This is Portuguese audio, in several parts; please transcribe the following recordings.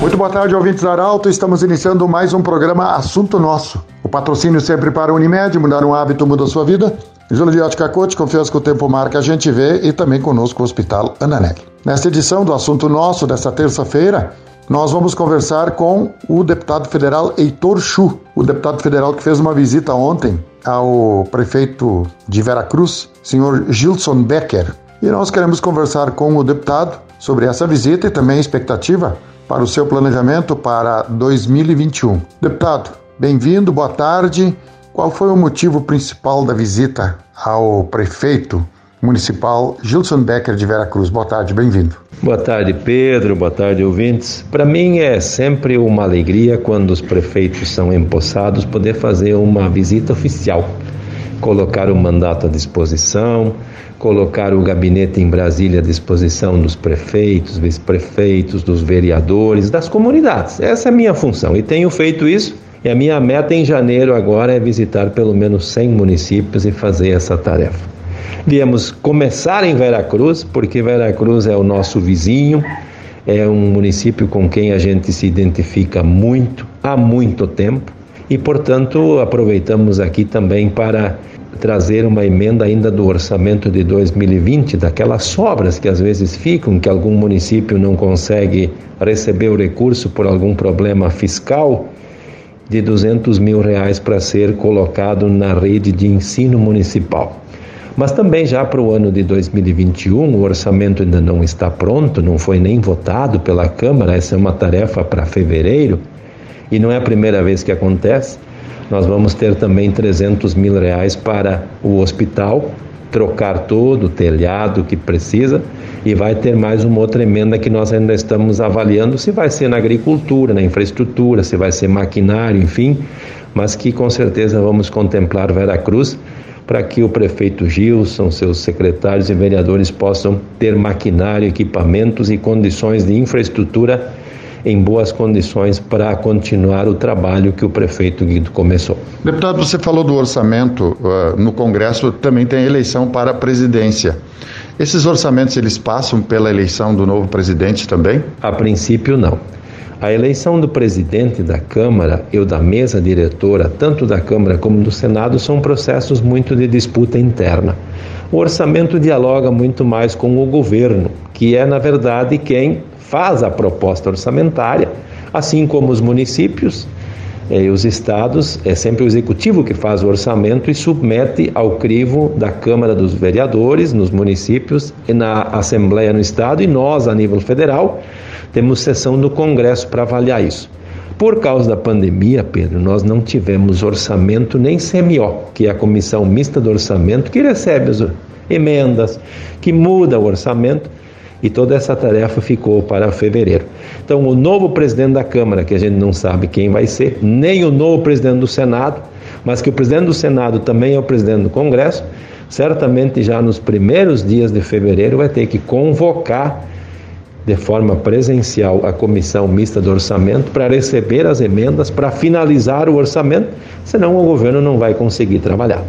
Muito boa tarde, ouvintes Arauto. Estamos iniciando mais um programa Assunto Nosso. O patrocínio sempre para a Unimed, mudar um hábito muda a sua vida. Júlio de Ótica Cote, confiança que o tempo marca, a gente vê e também conosco o Hospital Ananeg. Nesta edição do Assunto Nosso, desta terça-feira, nós vamos conversar com o deputado federal Heitor Chu, o deputado federal que fez uma visita ontem ao prefeito de Veracruz, senhor Gilson Becker. E nós queremos conversar com o deputado sobre essa visita e também a expectativa para o seu planejamento para 2021. Deputado, bem-vindo, boa tarde. Qual foi o motivo principal da visita ao prefeito municipal Gilson Becker de Veracruz? Boa tarde, bem-vindo. Boa tarde, Pedro. Boa tarde, ouvintes. Para mim é sempre uma alegria quando os prefeitos são empossados poder fazer uma visita oficial, colocar o mandato à disposição, colocar o gabinete em Brasília à disposição dos prefeitos, vice-prefeitos, dos vereadores, das comunidades. Essa é a minha função e tenho feito isso e a minha meta em janeiro agora é visitar pelo menos 100 municípios e fazer essa tarefa. Viemos começar em Veracruz, porque Veracruz é o nosso vizinho, é um município com quem a gente se identifica muito, há muito tempo, e portanto aproveitamos aqui também para trazer uma emenda ainda do orçamento de 2020, daquelas sobras que às vezes ficam, que algum município não consegue receber o recurso por algum problema fiscal de 200 mil reais para ser colocado na rede de ensino municipal. Mas também já para o ano de 2021, o orçamento ainda não está pronto, não foi nem votado pela Câmara, essa é uma tarefa para fevereiro, e não é a primeira vez que acontece. Nós vamos ter também 300 mil reais para o hospital, trocar todo o telhado que precisa e vai ter mais uma outra emenda que nós ainda estamos avaliando se vai ser na agricultura, na infraestrutura, se vai ser maquinário, enfim, mas que com certeza vamos contemplar Veracruz para que o prefeito Gilson, seus secretários e vereadores possam ter maquinário, equipamentos e condições de infraestrutura em boas condições para continuar o trabalho que o prefeito Guido começou. Deputado, você falou do orçamento uh, no Congresso, também tem eleição para a presidência. Esses orçamentos eles passam pela eleição do novo presidente também? A princípio não. A eleição do presidente da Câmara e da mesa diretora, tanto da Câmara como do Senado, são processos muito de disputa interna. O orçamento dialoga muito mais com o governo, que é, na verdade, quem faz a proposta orçamentária, assim como os municípios é, e os estados, é sempre o executivo que faz o orçamento e submete ao crivo da Câmara dos Vereadores nos municípios e na Assembleia no estado, e nós, a nível federal, temos sessão do Congresso para avaliar isso. Por causa da pandemia, Pedro, nós não tivemos orçamento nem CMO, que é a comissão mista do orçamento, que recebe as emendas, que muda o orçamento e toda essa tarefa ficou para fevereiro. Então, o novo presidente da Câmara, que a gente não sabe quem vai ser, nem o novo presidente do Senado, mas que o presidente do Senado também é o presidente do Congresso, certamente já nos primeiros dias de fevereiro vai ter que convocar de forma presencial a comissão mista do orçamento para receber as emendas para finalizar o orçamento, senão o governo não vai conseguir trabalhar.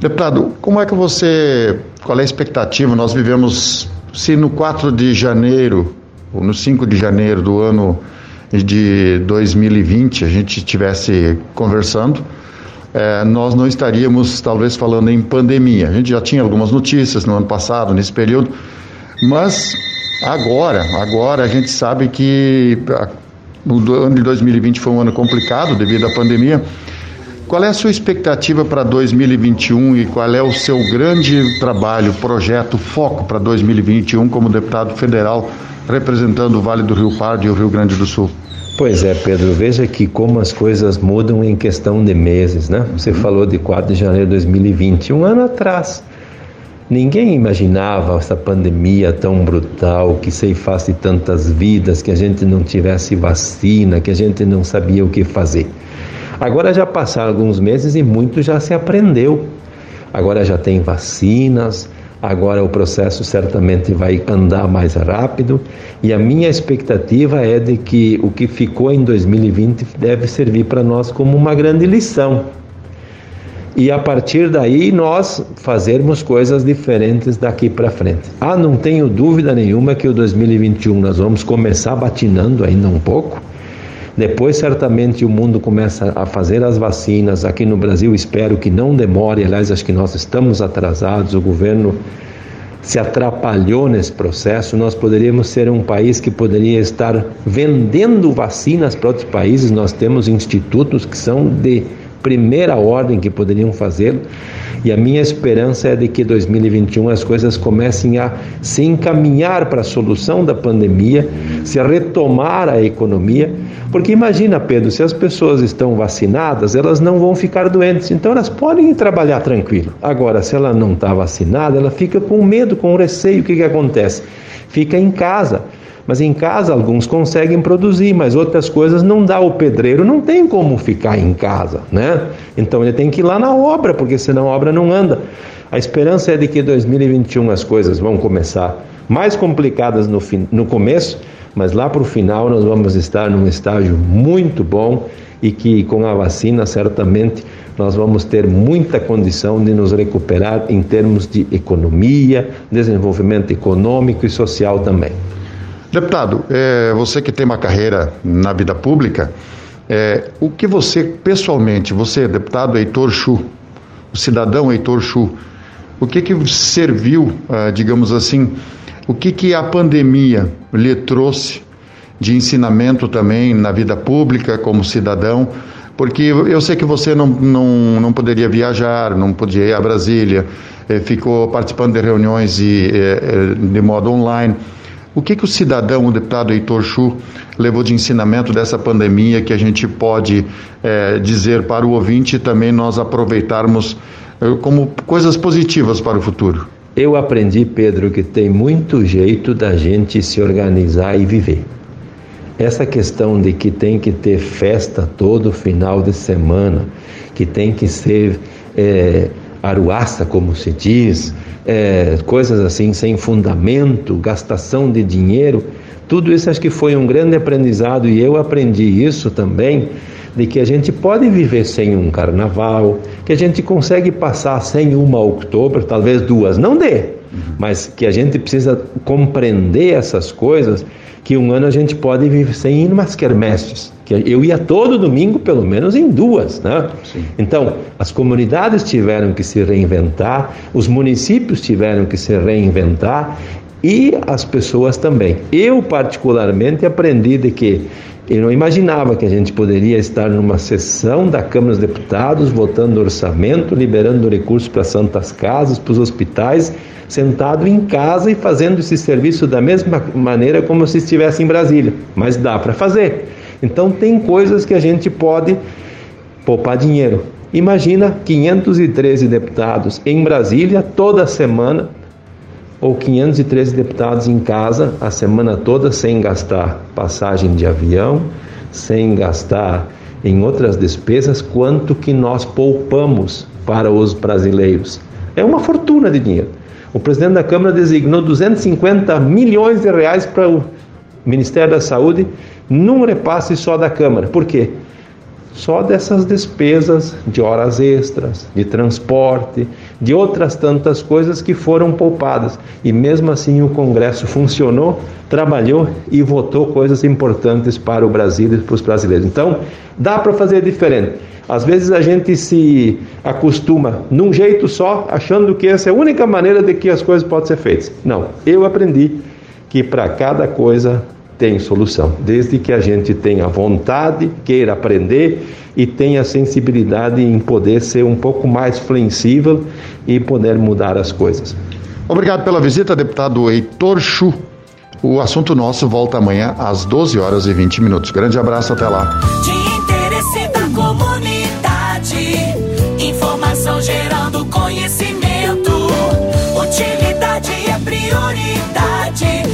Deputado, como é que você, qual é a expectativa? Nós vivemos se no 4 de janeiro, ou no 5 de janeiro do ano de 2020, a gente estivesse conversando, é, nós não estaríamos talvez falando em pandemia. A gente já tinha algumas notícias no ano passado, nesse período, mas agora, agora a gente sabe que o ano de 2020 foi um ano complicado devido à pandemia. Qual é a sua expectativa para 2021 e qual é o seu grande trabalho, projeto, foco para 2021 como deputado federal representando o Vale do Rio Pardo e o Rio Grande do Sul? Pois é, Pedro, veja que como as coisas mudam em questão de meses, né? Você uhum. falou de 4 de janeiro de 2020, um ano atrás. Ninguém imaginava essa pandemia tão brutal, que ceifasse tantas vidas, que a gente não tivesse vacina, que a gente não sabia o que fazer. Agora já passaram alguns meses e muito já se aprendeu. Agora já tem vacinas, agora o processo certamente vai andar mais rápido e a minha expectativa é de que o que ficou em 2020 deve servir para nós como uma grande lição. e a partir daí nós fazermos coisas diferentes daqui para frente. Ah, não tenho dúvida nenhuma que o 2021 nós vamos começar batinando ainda um pouco. Depois, certamente, o mundo começa a fazer as vacinas. Aqui no Brasil, espero que não demore. Aliás, acho que nós estamos atrasados. O governo se atrapalhou nesse processo. Nós poderíamos ser um país que poderia estar vendendo vacinas para outros países. Nós temos institutos que são de primeira ordem que poderiam fazê-lo. E a minha esperança é de que 2021 as coisas comecem a se encaminhar para a solução da pandemia, se retomar a economia. Porque imagina, Pedro, se as pessoas estão vacinadas, elas não vão ficar doentes, então elas podem ir trabalhar tranquilo. Agora, se ela não está vacinada, ela fica com medo, com receio. O que, que acontece? Fica em casa mas em casa alguns conseguem produzir, mas outras coisas não dá. O pedreiro não tem como ficar em casa, né? Então ele tem que ir lá na obra, porque senão a obra não anda. A esperança é de que 2021 as coisas vão começar mais complicadas no, fim, no começo, mas lá para o final nós vamos estar num estágio muito bom e que com a vacina certamente nós vamos ter muita condição de nos recuperar em termos de economia, desenvolvimento econômico e social também. Deputado, é, você que tem uma carreira na vida pública, é, o que você pessoalmente, você, deputado Heitor Chu, o cidadão Heitor Chu, o que que serviu, ah, digamos assim, o que que a pandemia lhe trouxe de ensinamento também na vida pública como cidadão? Porque eu sei que você não, não, não poderia viajar, não podia ir a Brasília, eh, ficou participando de reuniões de, eh, de modo online. O que, que o cidadão, o deputado Heitor Chu, levou de ensinamento dessa pandemia que a gente pode é, dizer para o ouvinte e também nós aproveitarmos é, como coisas positivas para o futuro? Eu aprendi, Pedro, que tem muito jeito da gente se organizar e viver. Essa questão de que tem que ter festa todo final de semana, que tem que ser é, aruaça, como se diz, é, coisas assim sem fundamento, gastação de dinheiro, tudo isso acho que foi um grande aprendizado e eu aprendi isso também, de que a gente pode viver sem um carnaval, que a gente consegue passar sem uma outubro, talvez duas, não dê, mas que a gente precisa compreender essas coisas, que um ano a gente pode viver sem ir umas quermesses, que eu ia todo domingo pelo menos em duas, né? Sim. Então, as comunidades tiveram que se reinventar, os municípios tiveram que se reinventar e as pessoas também. Eu particularmente aprendi de que eu não imaginava que a gente poderia estar numa sessão da Câmara dos Deputados, votando orçamento, liberando recursos para santas casas, para os hospitais, sentado em casa e fazendo esse serviço da mesma maneira como se estivesse em Brasília. Mas dá para fazer. Então tem coisas que a gente pode poupar dinheiro. Imagina 513 deputados em Brasília toda semana ou 513 deputados em casa a semana toda sem gastar passagem de avião, sem gastar em outras despesas, quanto que nós poupamos para os brasileiros. É uma fortuna de dinheiro. O presidente da Câmara designou 250 milhões de reais para o Ministério da Saúde num repasse só da Câmara. Por quê? só dessas despesas de horas extras, de transporte, de outras tantas coisas que foram poupadas. E mesmo assim o Congresso funcionou, trabalhou e votou coisas importantes para o Brasil e para os brasileiros. Então, dá para fazer diferente. Às vezes a gente se acostuma num jeito só, achando que essa é a única maneira de que as coisas podem ser feitas. Não, eu aprendi que para cada coisa tem solução, desde que a gente tenha vontade, queira aprender e tenha sensibilidade em poder ser um pouco mais flexível e poder mudar as coisas. Obrigado pela visita, deputado Heitor Chu. O assunto nosso volta amanhã às 12 horas e 20 minutos. Grande abraço, até lá. De interesse da comunidade, informação gerando conhecimento, utilidade é prioridade.